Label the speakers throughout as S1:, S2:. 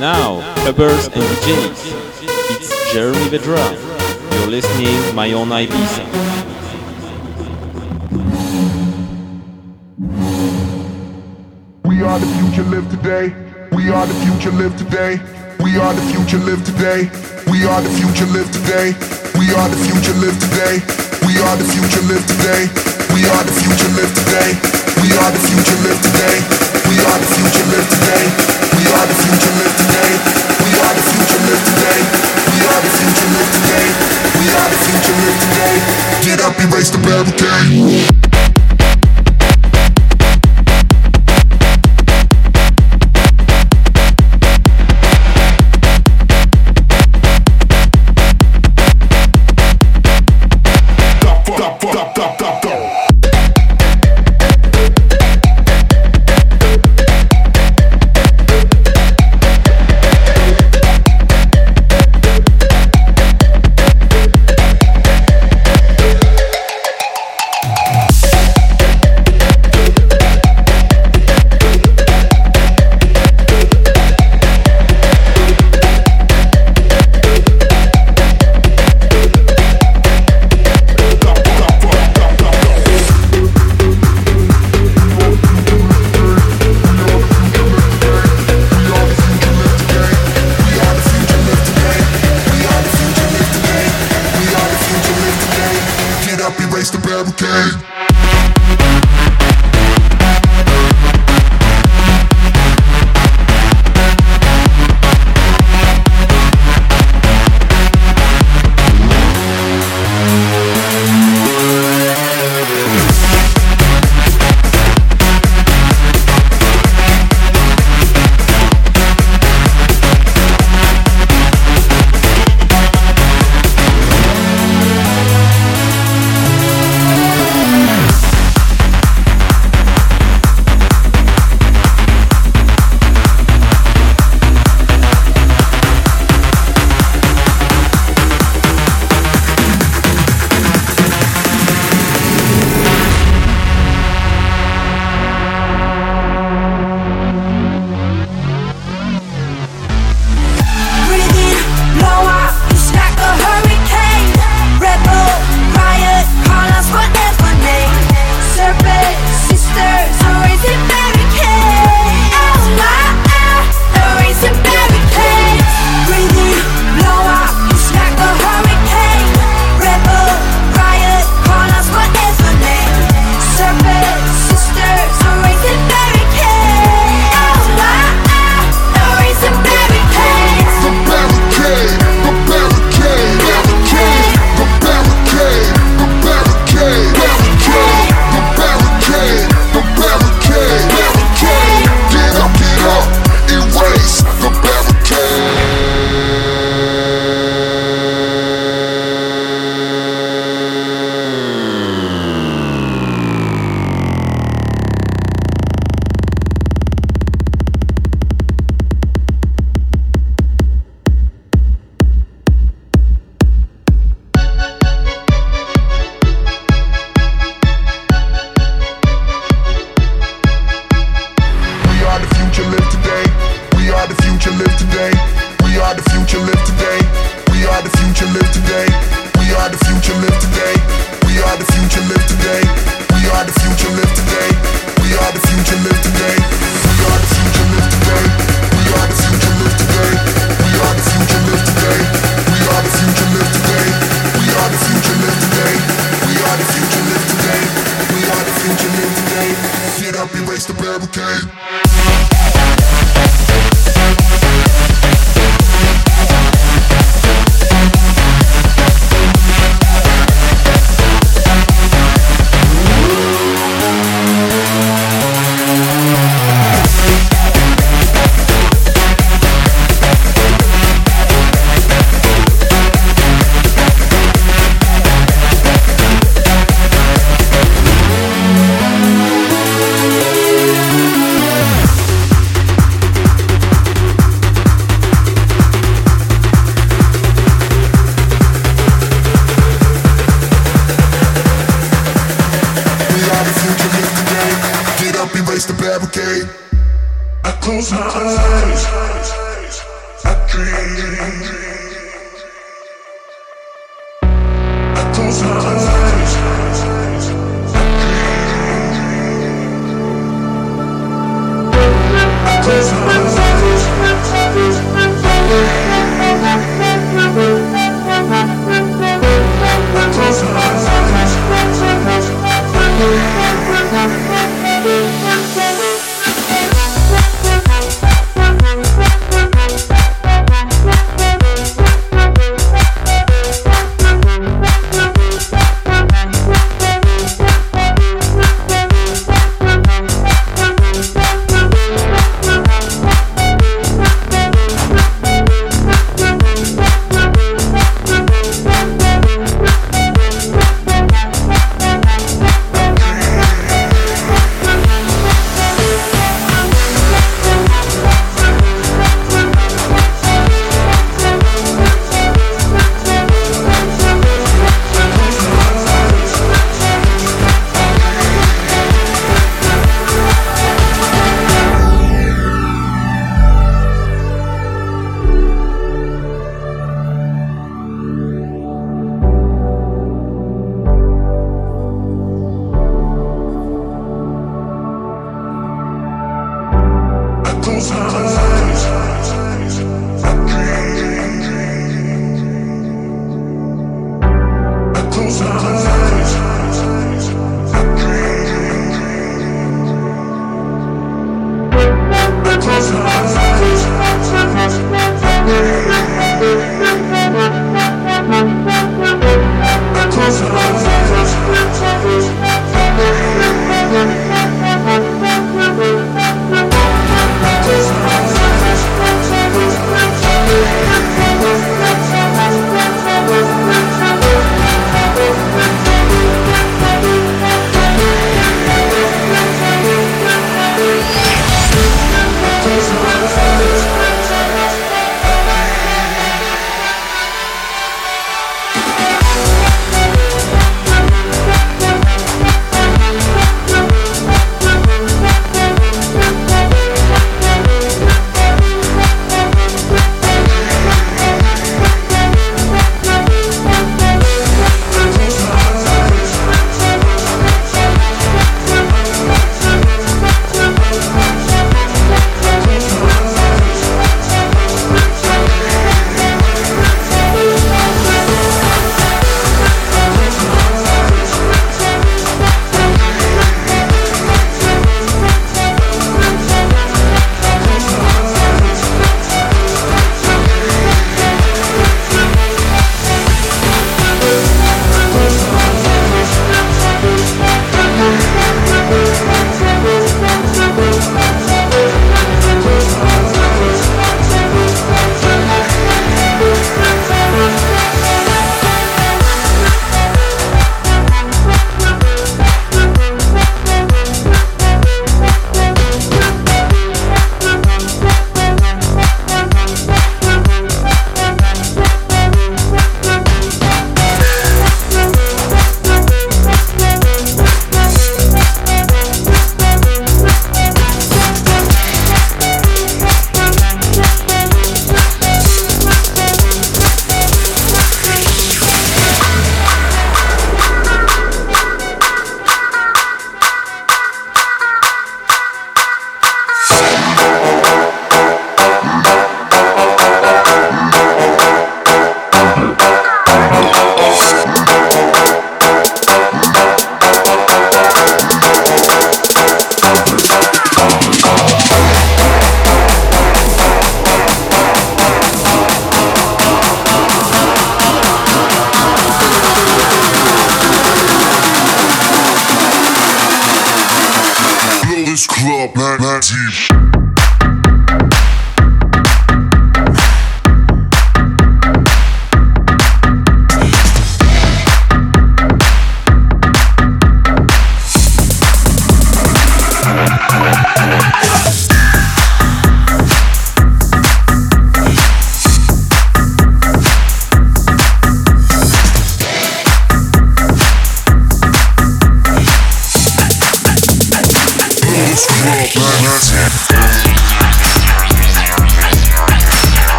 S1: now, clubbers and DJs, it's Jeremy Vedra. You're listening my own Ibiza.
S2: We are the future, live today. We are the future, live today. We are the future, live today. We are the future, live today. We are the future, live today. We are the future, live today. We are the future, live today. We are the future, live today. We are the future, live today erase the barricade.
S3: barricade.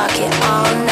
S3: rock it all night.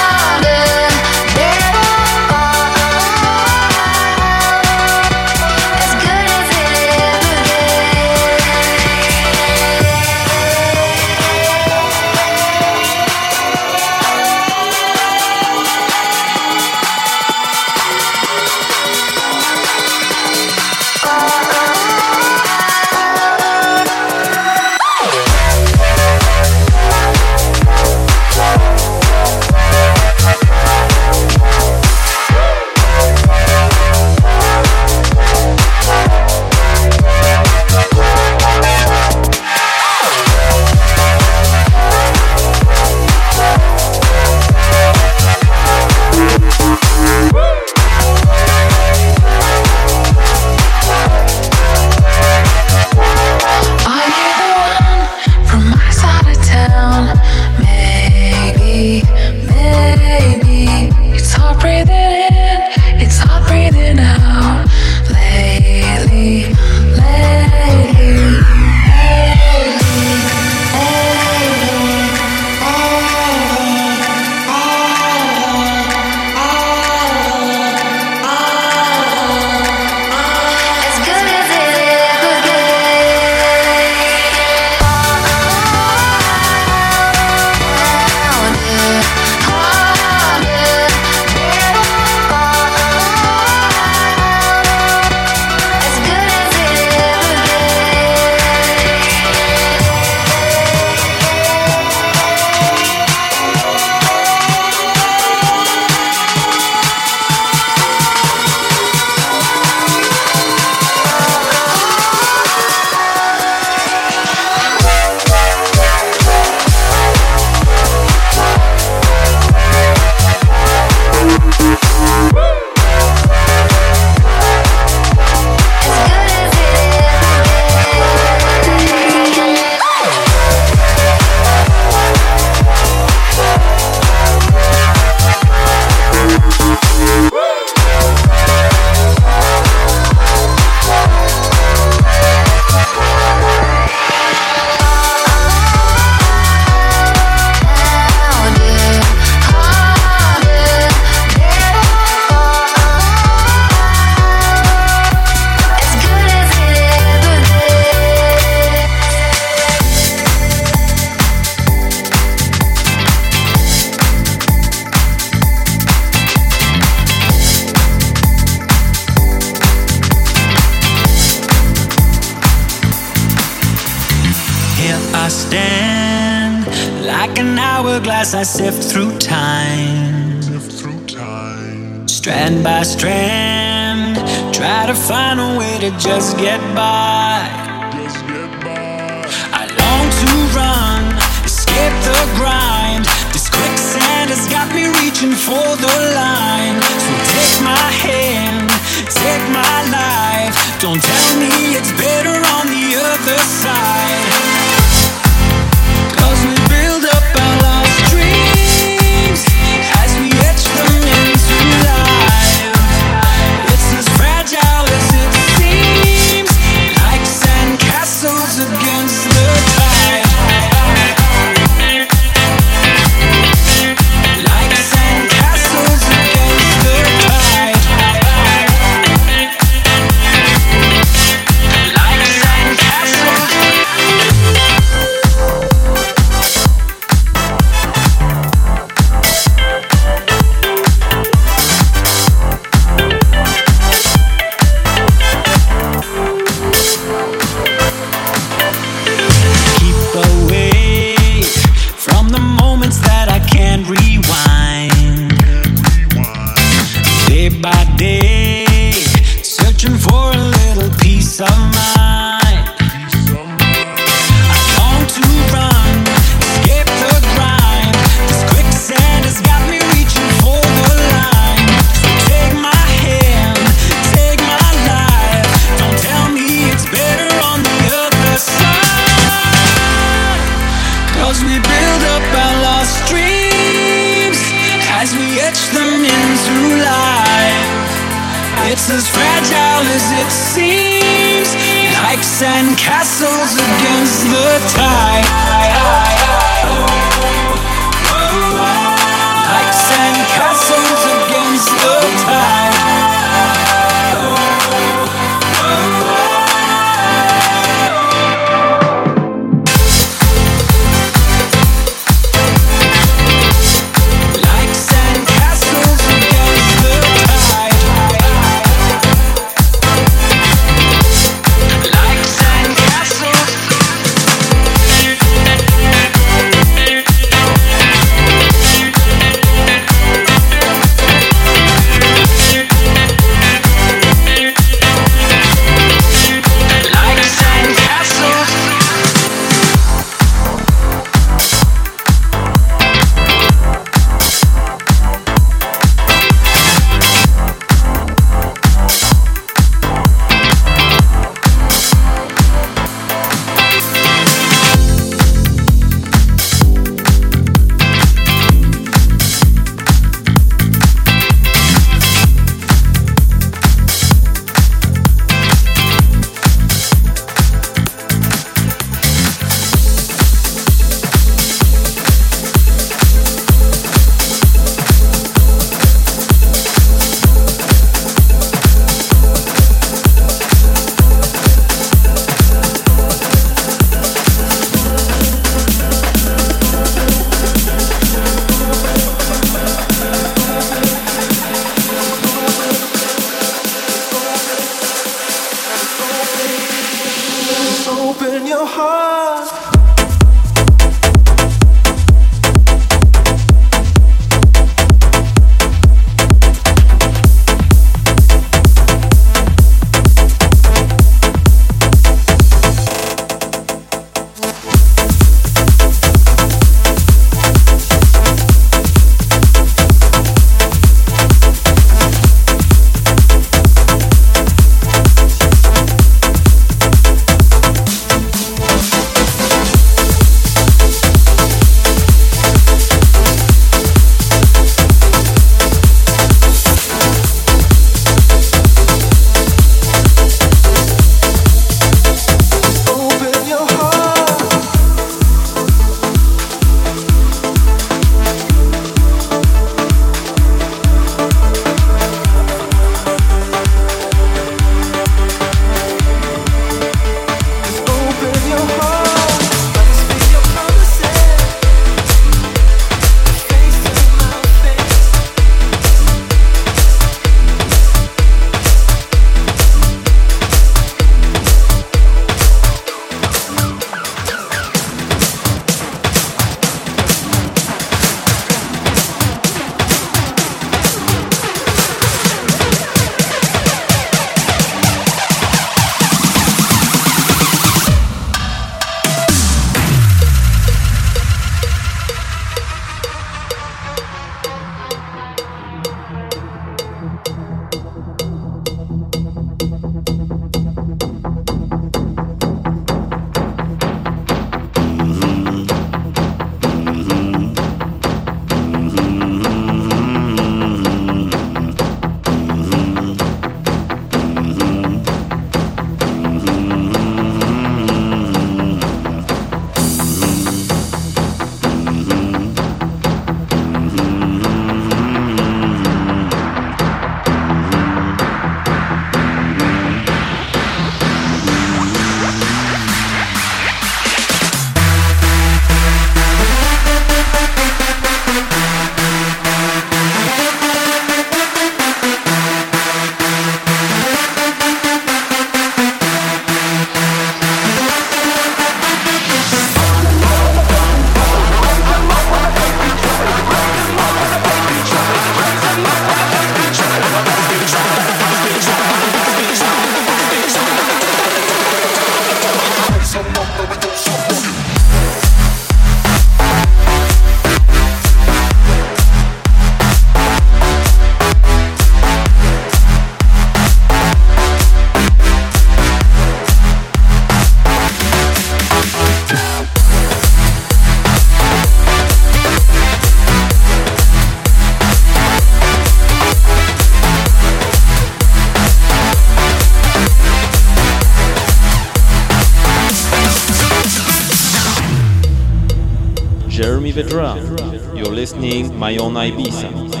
S3: You're listening my own Ibiza.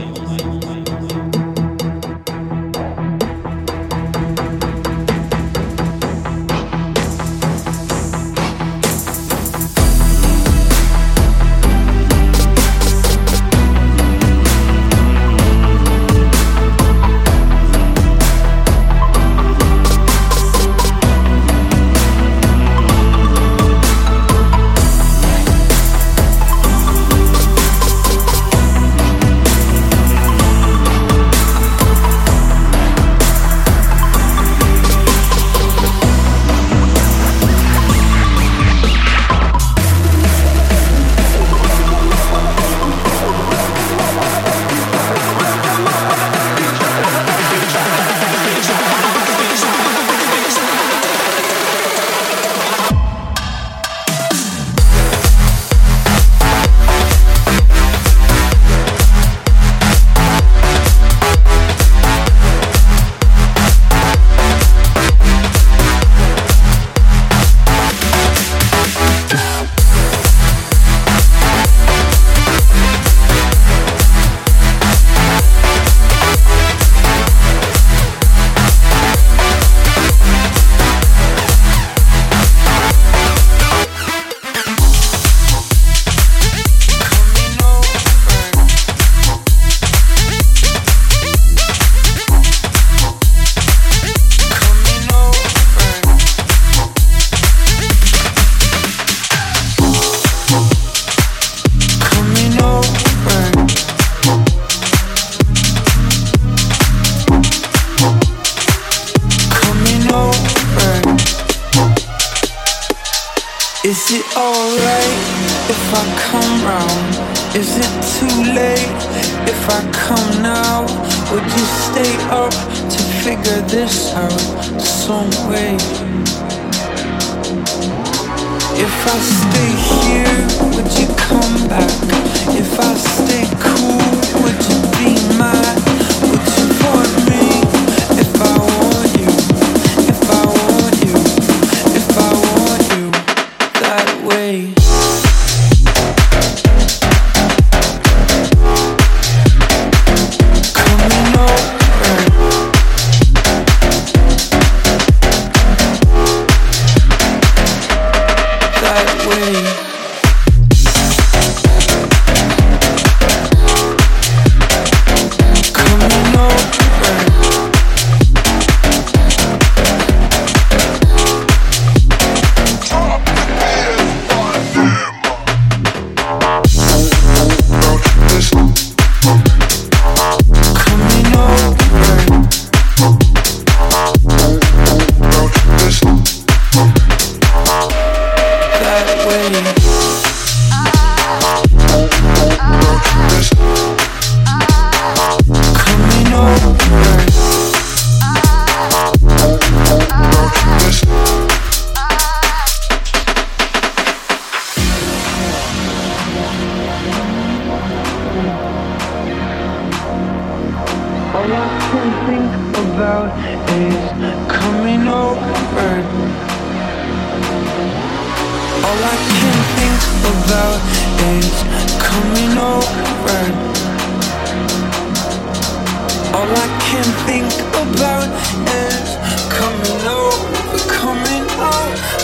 S3: Is it alright if I come round? Is it too late if I come now? Would you stay up to figure this out some way? If I stay here, would you come back? If I stay cool All I can think about is coming over. All I can think about is coming
S4: over. All I
S5: can think about is coming over,
S6: coming over.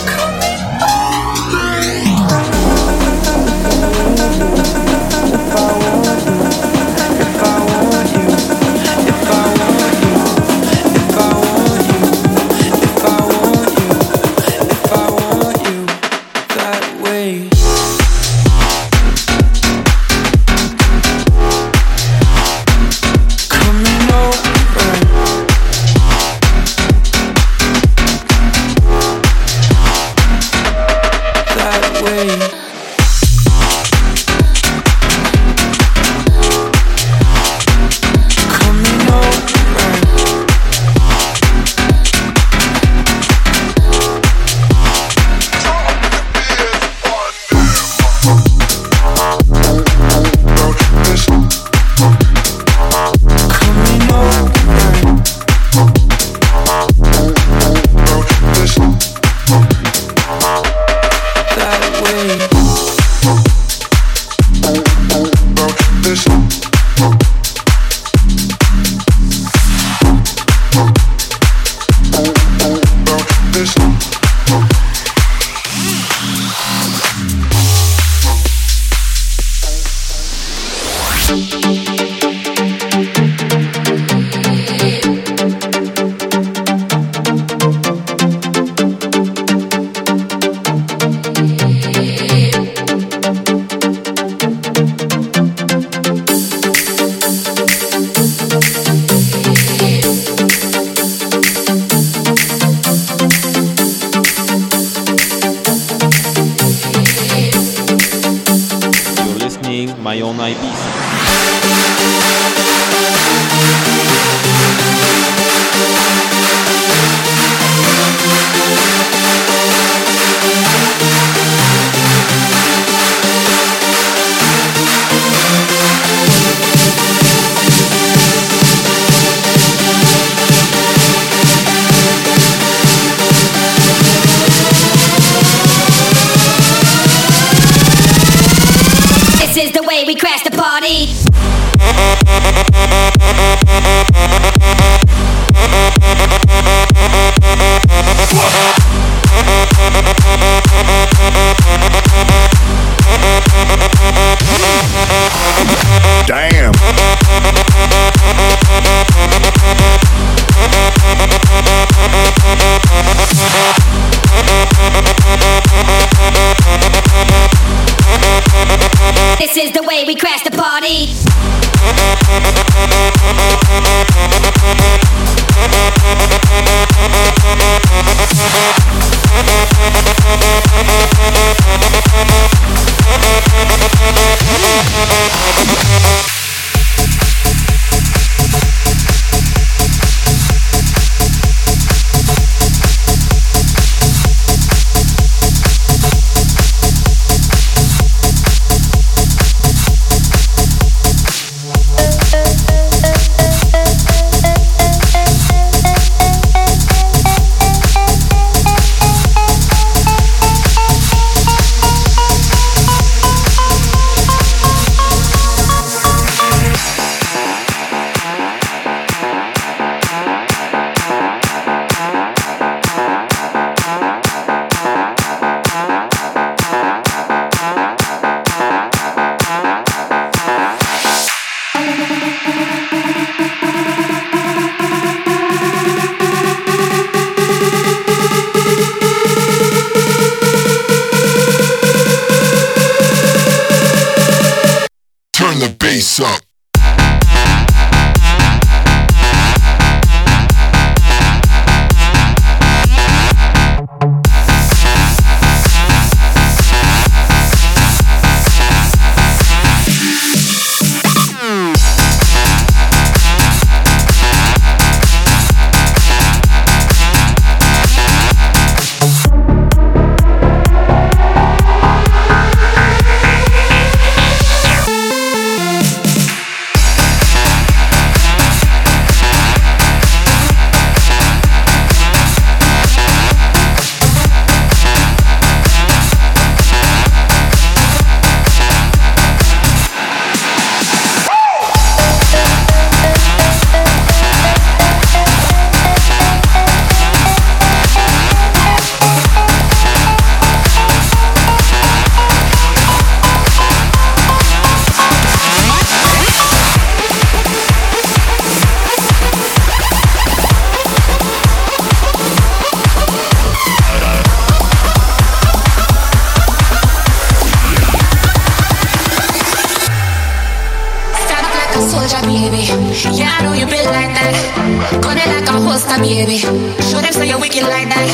S6: Got it like a holster, baby. Show them so you're wicked like that.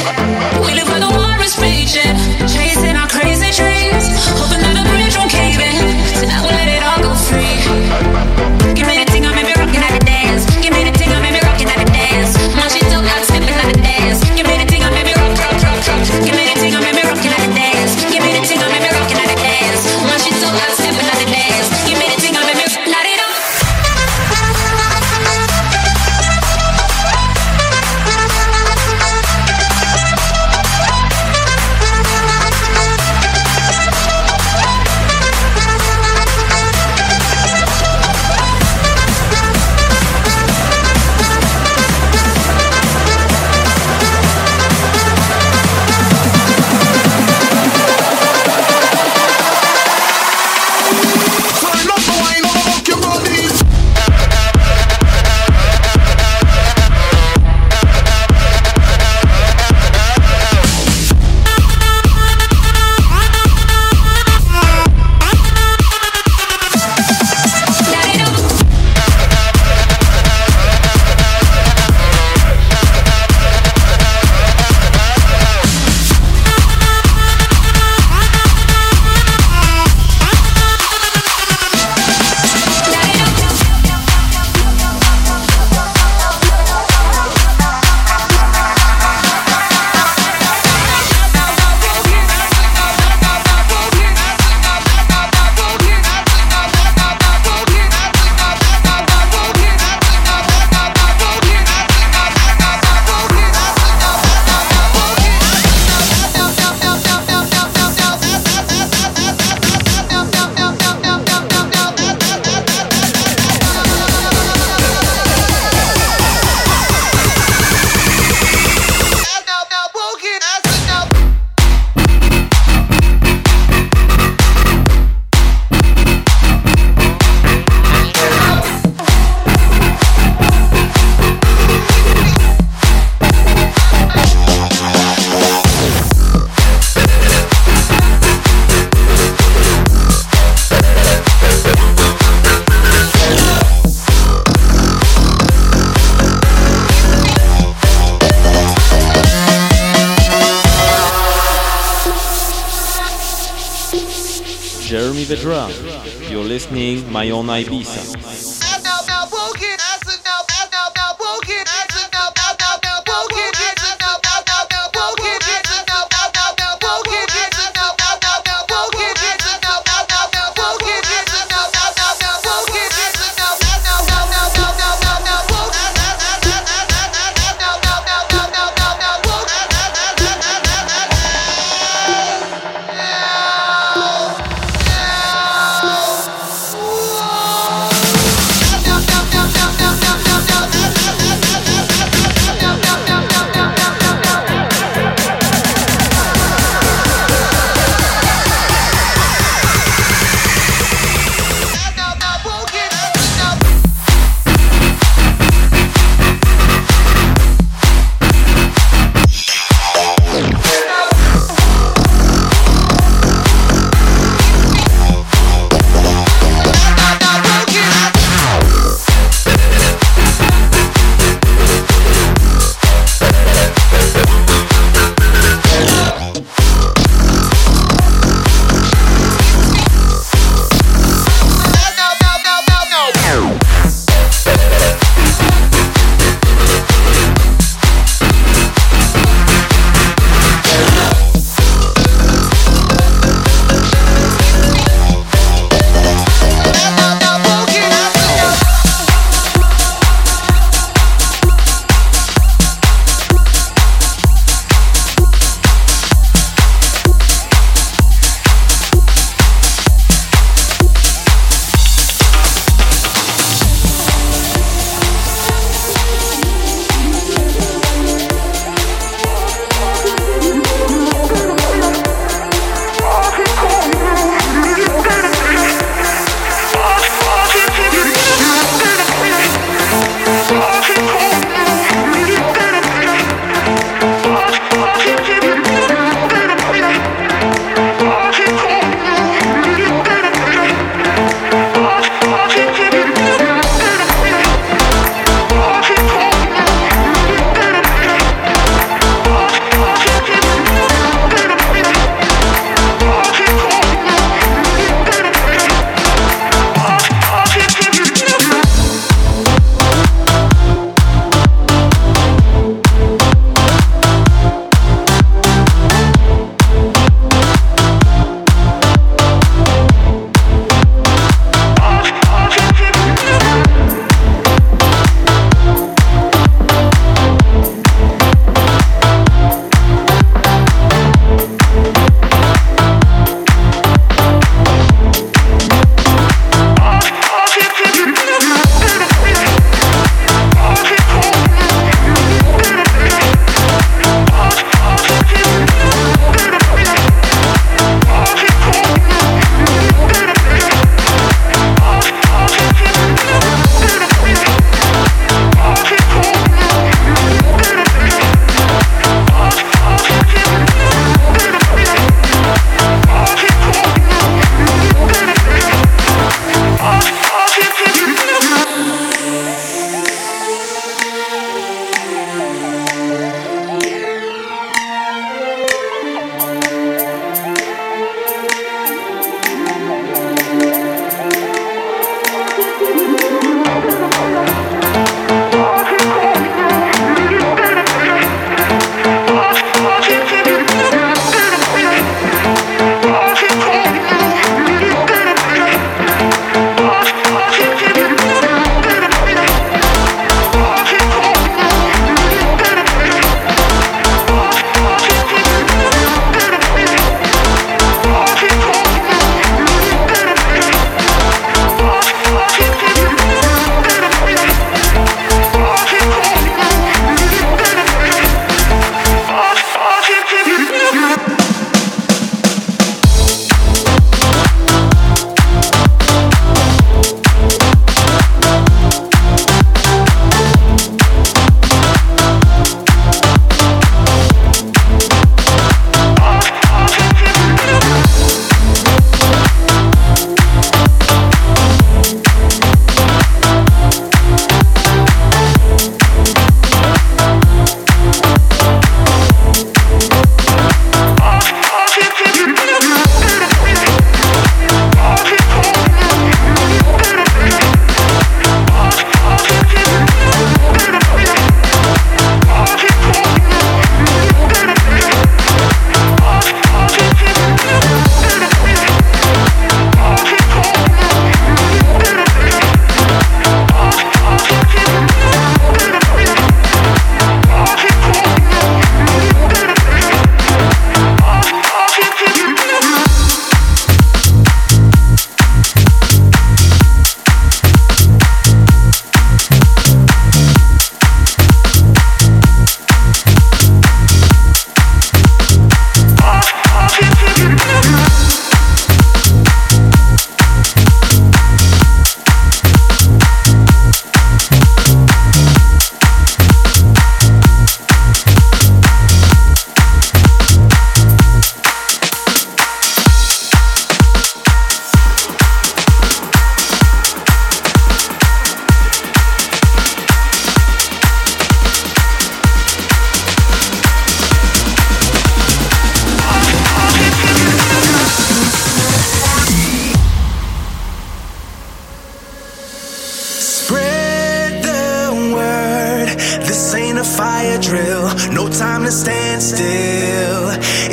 S6: We live where the war is raging.
S1: My own Ibiza.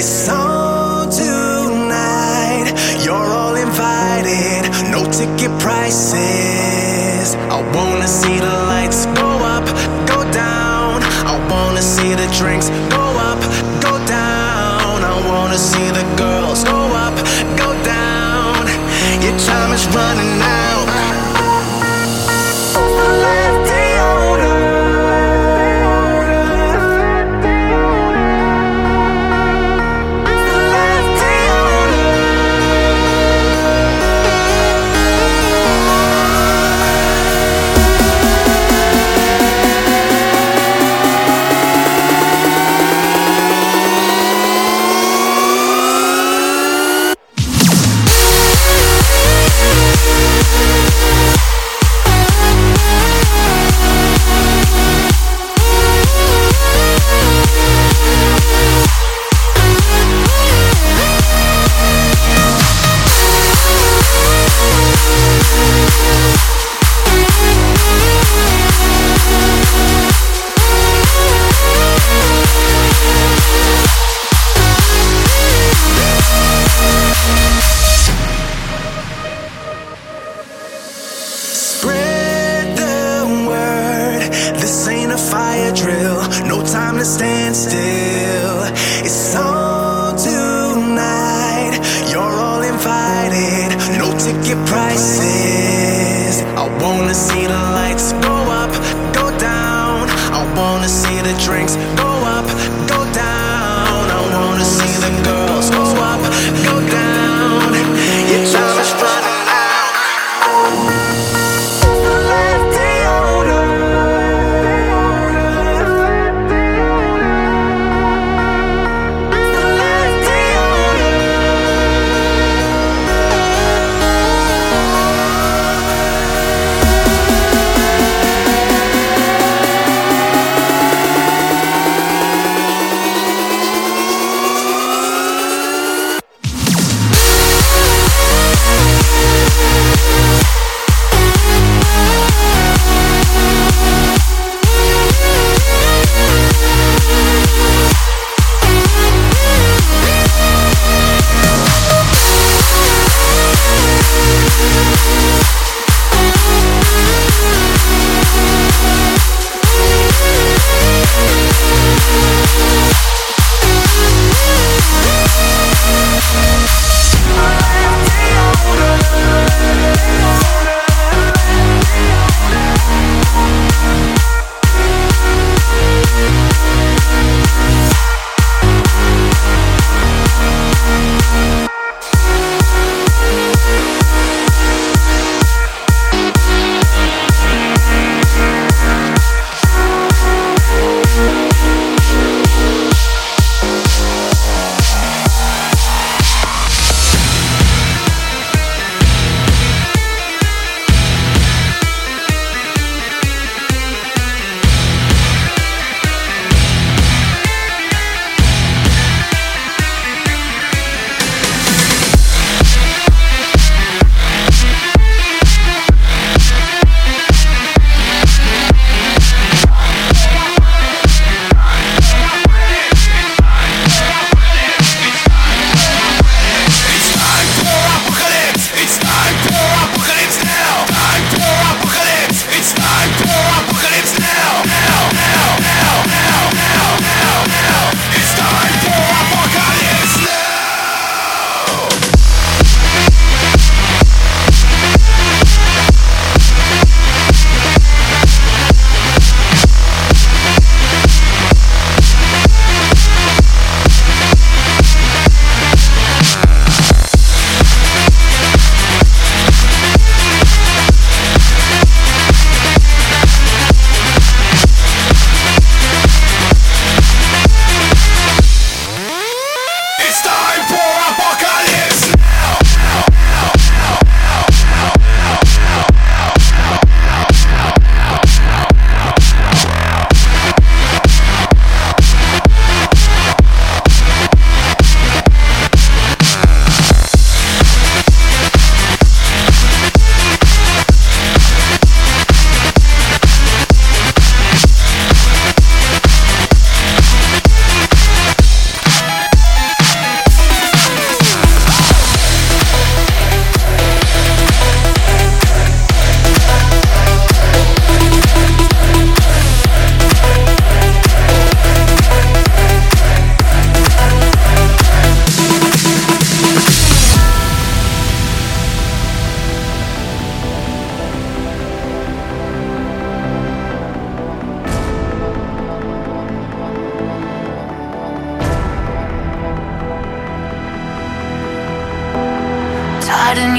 S4: It's on tonight. You're all invited. No ticket prices. I wanna see the lights go up, go down. I wanna see the drinks go up, go down. I wanna see the girls go up, go down. Your time is running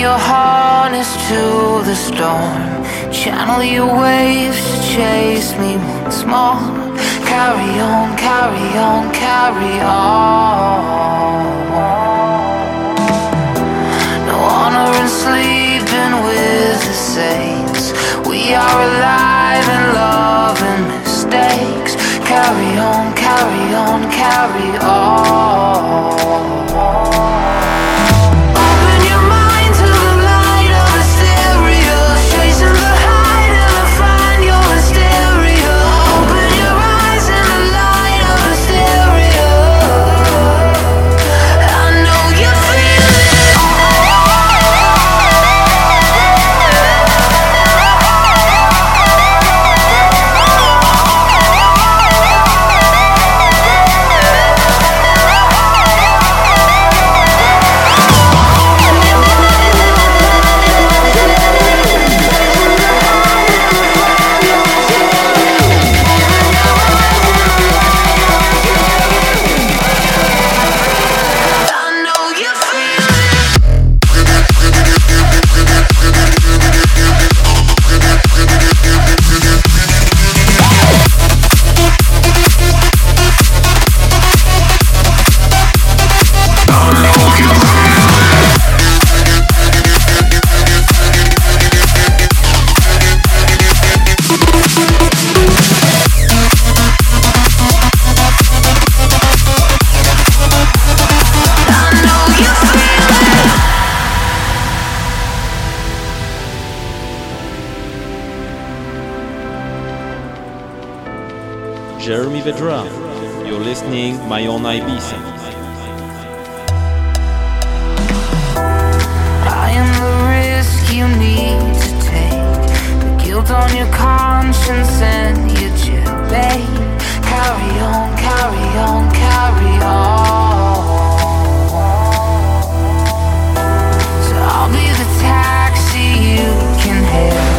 S5: your harness to the storm. Channel your waves to chase me once more. Carry on, carry on, carry on. No honor in sleeping with the saints. We are alive and mistakes. Carry on, carry on, carry on.
S1: Jeremy Vedra. You're listening my own Ibiza.
S5: I am the risk you need to take. The guilt on your conscience and your jailbait. Carry on, carry on, carry on. So I'll be the taxi you can hail.